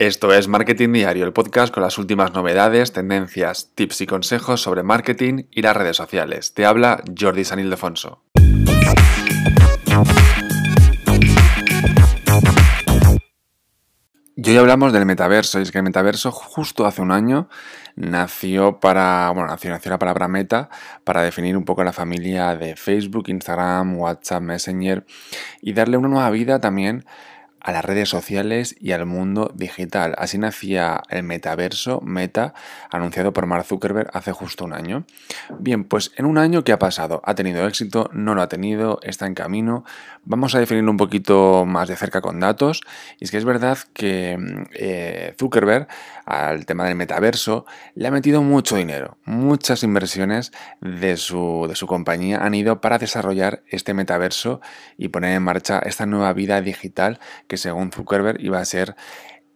Esto es Marketing Diario, el podcast con las últimas novedades, tendencias, tips y consejos sobre marketing y las redes sociales. Te habla Jordi San Ildefonso. Y hoy hablamos del metaverso, y es que el metaverso justo hace un año nació para, bueno, nació, nació la palabra meta para definir un poco la familia de Facebook, Instagram, WhatsApp, Messenger y darle una nueva vida también a las redes sociales y al mundo digital. Así nacía el metaverso Meta, anunciado por Mark Zuckerberg hace justo un año. Bien, pues en un año, ¿qué ha pasado? ¿Ha tenido éxito? ¿No lo ha tenido? ¿Está en camino? Vamos a definirlo un poquito más de cerca con datos. Y es que es verdad que eh, Zuckerberg, al tema del metaverso, le ha metido mucho dinero. Muchas inversiones de su, de su compañía han ido para desarrollar este metaverso y poner en marcha esta nueva vida digital que según Zuckerberg iba a ser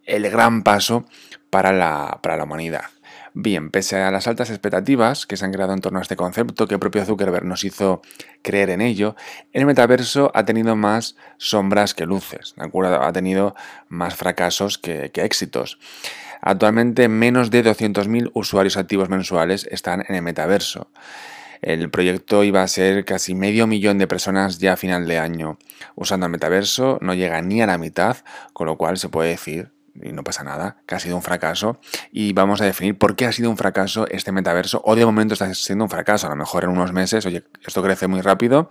el gran paso para la, para la humanidad. Bien, pese a las altas expectativas que se han creado en torno a este concepto, que el propio Zuckerberg nos hizo creer en ello, el metaverso ha tenido más sombras que luces, ¿de acuerdo? Ha tenido más fracasos que, que éxitos. Actualmente menos de 200.000 usuarios activos mensuales están en el metaverso. El proyecto iba a ser casi medio millón de personas ya a final de año. Usando el metaverso no llega ni a la mitad, con lo cual se puede decir y no pasa nada, que ha sido un fracaso y vamos a definir por qué ha sido un fracaso este metaverso o de momento está siendo un fracaso, a lo mejor en unos meses, oye, esto crece muy rápido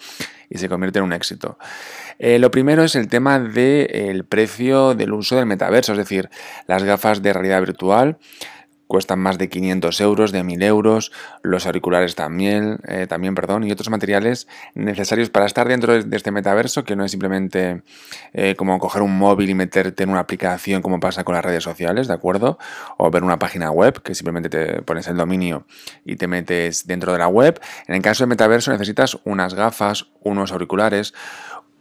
y se convierte en un éxito. Eh, lo primero es el tema del precio del uso del metaverso, es decir, las gafas de realidad virtual cuestan más de 500 euros, de 1000 euros, los auriculares también, eh, también perdón, y otros materiales necesarios para estar dentro de, este metaverso, que no es simplemente eh, como coger un móvil y meterte en una aplicación como pasa con las redes sociales, ¿de acuerdo? O ver una página web, que simplemente te pones el dominio y te metes dentro de la web. En el caso del metaverso necesitas unas gafas, unos auriculares,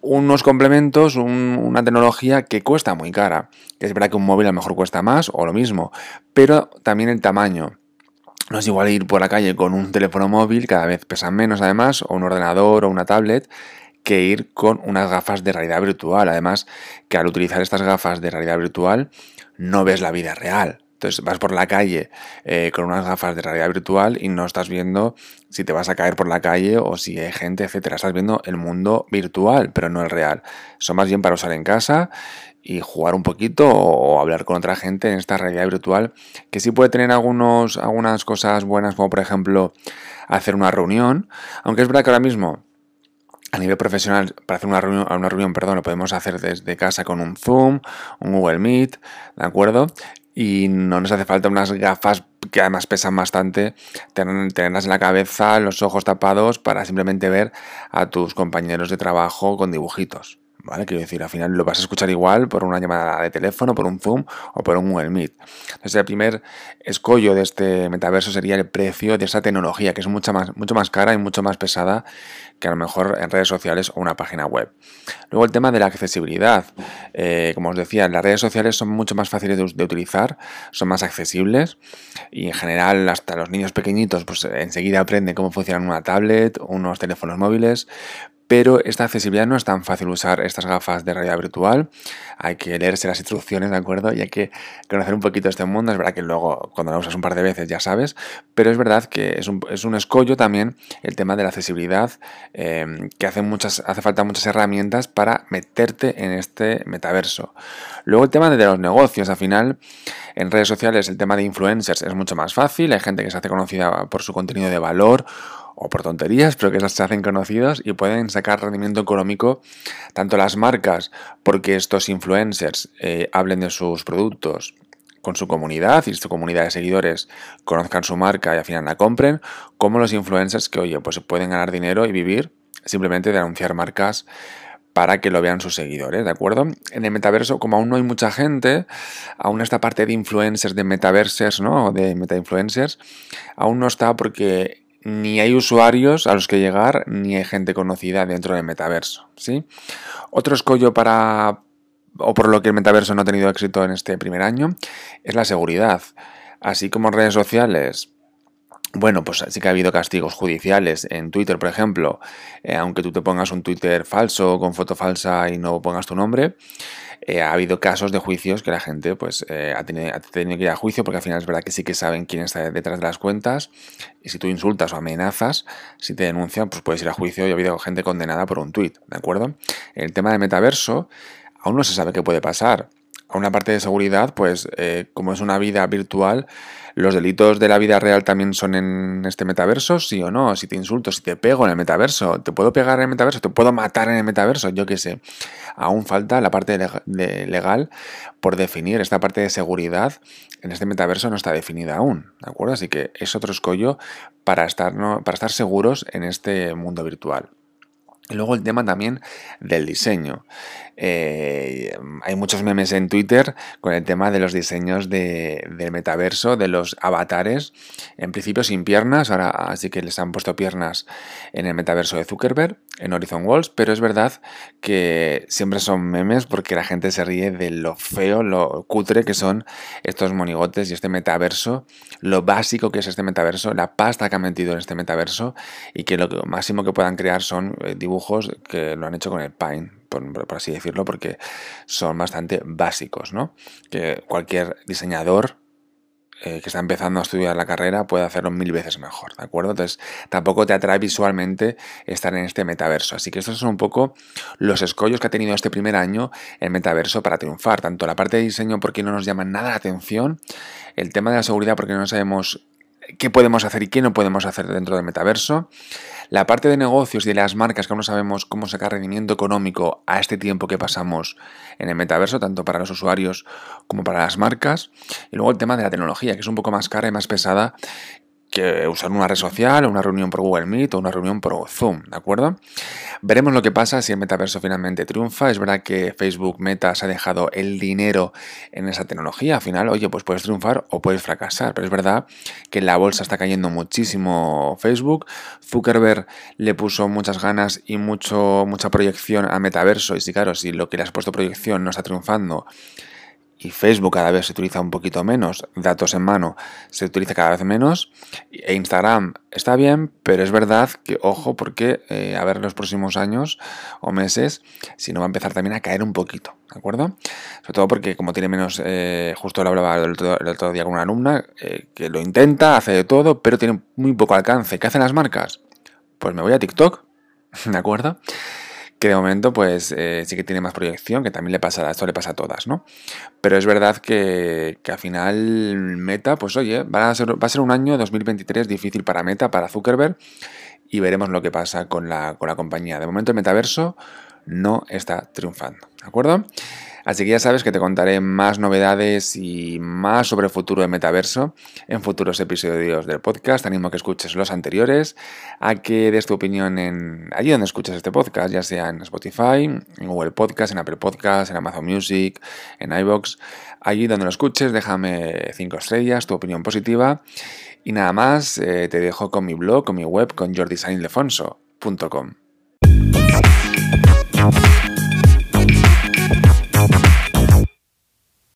unos complementos, una tecnología que cuesta muy cara. Es verdad que un móvil a lo mejor cuesta más o lo mismo, pero también el tamaño. No es igual ir por la calle con un teléfono móvil, cada vez pesan menos además, o un ordenador o una tablet, que ir con unas gafas de realidad virtual. Además, que al utilizar estas gafas de realidad virtual no ves la vida real. Entonces vas por la calle eh, con unas gafas de realidad virtual y no estás viendo si te vas a caer por la calle o si hay gente, etcétera. Estás viendo el mundo virtual, pero no el real. Son más bien para usar en casa y jugar un poquito o hablar con otra gente en esta realidad virtual que sí puede tener algunos, algunas cosas buenas como por ejemplo hacer una reunión, aunque es verdad que ahora mismo a nivel profesional, para hacer una reunión, una reunión, perdón, lo podemos hacer desde casa con un Zoom, un Google Meet, ¿de acuerdo? Y no nos hace falta unas gafas que además pesan bastante, tenerlas en la cabeza, los ojos tapados para simplemente ver a tus compañeros de trabajo con dibujitos. ¿Vale? Quiero decir, al final lo vas a escuchar igual por una llamada de teléfono, por un Zoom o por un Google Meet. Entonces, el primer escollo de este metaverso sería el precio de esa tecnología, que es mucho más, mucho más cara y mucho más pesada que a lo mejor en redes sociales o una página web. Luego el tema de la accesibilidad. Eh, como os decía, las redes sociales son mucho más fáciles de, utilizar, son más accesibles y en general hasta los niños pequeñitos pues enseguida aprenden cómo funciona una tablet, unos teléfonos móviles, pero esta accesibilidad no es tan fácil usar estas gafas de realidad virtual. Hay que leerse las instrucciones, ¿de acuerdo? Y hay que conocer un poquito este mundo. Es verdad que luego cuando la usas un par de veces ya sabes, pero es verdad que es un, es un escollo también el tema de la accesibilidad, eh, que hace, muchas, hace falta muchas herramientas para meterte en este metaverso. Luego el tema de los negocios, al final, en redes sociales el tema de influencers es mucho más fácil. Hay gente que se hace conocida por su contenido de valor o por tonterías, pero que se hacen conocidos y pueden sacar rendimiento económico tanto las marcas, porque estos influencers eh, hablen de sus productos con su comunidad y su comunidad de seguidores conozcan su marca y al final la compren, como los influencers que, oye, pues pueden ganar dinero y vivir simplemente de anunciar marcas para que lo vean sus seguidores, ¿de acuerdo? En el metaverso, como aún no hay mucha gente, aún esta parte de influencers, de metaversers, ¿no? De meta-influencers, aún no está porque ni hay usuarios a los que llegar, ni hay gente conocida dentro del metaverso. ¿sí? Otro escollo para, o por lo que el metaverso no ha tenido éxito en este primer año, es la seguridad. Así como en redes sociales, bueno, pues sí que ha habido castigos judiciales en Twitter, por ejemplo, eh, aunque tú te pongas un Twitter falso con foto falsa y no pongas tu nombre. Eh, ha habido casos de juicios que la gente pues eh, ha, tenido, que ir a juicio porque al final es verdad que sí que saben quién está detrás de las cuentas y si tú insultas o amenazas, si te denuncian, pues puedes ir a juicio y ha habido gente condenada por un tuit, ¿de acuerdo? El tema de metaverso aún no se sabe qué puede pasar. A una parte de seguridad, pues eh, como es una vida virtual, ¿Los delitos de la vida real también son en este metaverso? ¿Sí o no? Si te insulto, si te pego en el metaverso, ¿te puedo pegar en el metaverso? ¿Te puedo matar en el metaverso? Yo qué sé. Aún falta la parte legal por definir. Esta parte de seguridad en este metaverso no está definida aún, ¿de acuerdo? Así que es otro escollo para estar, para estar seguros en este mundo virtual. Luego el tema también del diseño. Eh, hay muchos memes en Twitter con el tema de los diseños de, del metaverso, de los avatares, en principio sin piernas, ahora así que les han puesto piernas en el metaverso de Zuckerberg, en Horizon Walls, pero es verdad que siempre son memes porque la gente se ríe de lo feo, lo cutre que son estos monigotes y este metaverso, lo básico que es este metaverso, la pasta que han metido en este metaverso y que lo máximo que puedan crear son dibujos eh, dibujos que lo han hecho con el Paint, por, así decirlo, porque son bastante básicos, ¿no? Que cualquier diseñador eh, que está empezando a estudiar la carrera puede hacerlo mil veces mejor, ¿de acuerdo? Entonces, tampoco te atrae visualmente estar en este metaverso. Así que estos son un poco los escollos que ha tenido este primer año el metaverso para triunfar. Tanto la parte de diseño, porque no nos llama nada la atención, el tema de la seguridad, porque no sabemos qué podemos hacer y qué no podemos hacer dentro del metaverso. La parte de negocios y de las marcas que aún no sabemos cómo sacar rendimiento económico a este tiempo que pasamos en el metaverso, tanto para los usuarios como para las marcas. Y luego el tema de la tecnología, que es un poco más cara y más pesada que usar una red social, una reunión por Google Meet o una reunión por Zoom, ¿de acuerdo? Veremos lo que pasa si el metaverso finalmente triunfa. Es verdad que Facebook Meta se ha dejado el dinero en esa tecnología. Al final, oye, pues puedes triunfar o puedes fracasar. Pero es verdad que la bolsa está cayendo muchísimo Facebook. Zuckerberg le puso muchas ganas y mucho, mucha proyección al metaverso. Y sí, claro, si lo que le has puesto proyección no está triunfando y Facebook cada vez se utiliza un poquito menos, datos en mano se utiliza cada vez menos, e Instagram está bien, pero es verdad que, ojo, porque eh, a ver los próximos años o meses, si no va a empezar también a caer un poquito, ¿de acuerdo? Sobre todo porque como tiene menos, eh, justo lo hablaba el otro, día con una alumna, eh, que lo intenta, hace de todo, pero tiene muy poco alcance. ¿Qué hacen las marcas? Pues me voy a TikTok, ¿de acuerdo? Que de momento pues eh, sí que tiene más proyección, que también le pasa, esto le pasa a todas, ¿no? Pero es verdad que, que al final Meta, pues oye, va a, ser, va a ser un año 2023 difícil para Meta, para Zuckerberg, y veremos lo que pasa con la, con la compañía. De momento el metaverso no está triunfando, ¿de acuerdo? Así que ya sabes que te contaré más novedades y más sobre el futuro del metaverso en futuros episodios del podcast. Te animo a que escuches los anteriores, a que des tu opinión en allí donde escuchas este podcast, ya sea en Spotify, en Google Podcast, en Apple Podcast, en Amazon Music, en iBox. Allí donde lo escuches, déjame cinco estrellas, tu opinión positiva. Y nada más, eh, te dejo con mi blog, con mi web, con jordisanildefonso.com.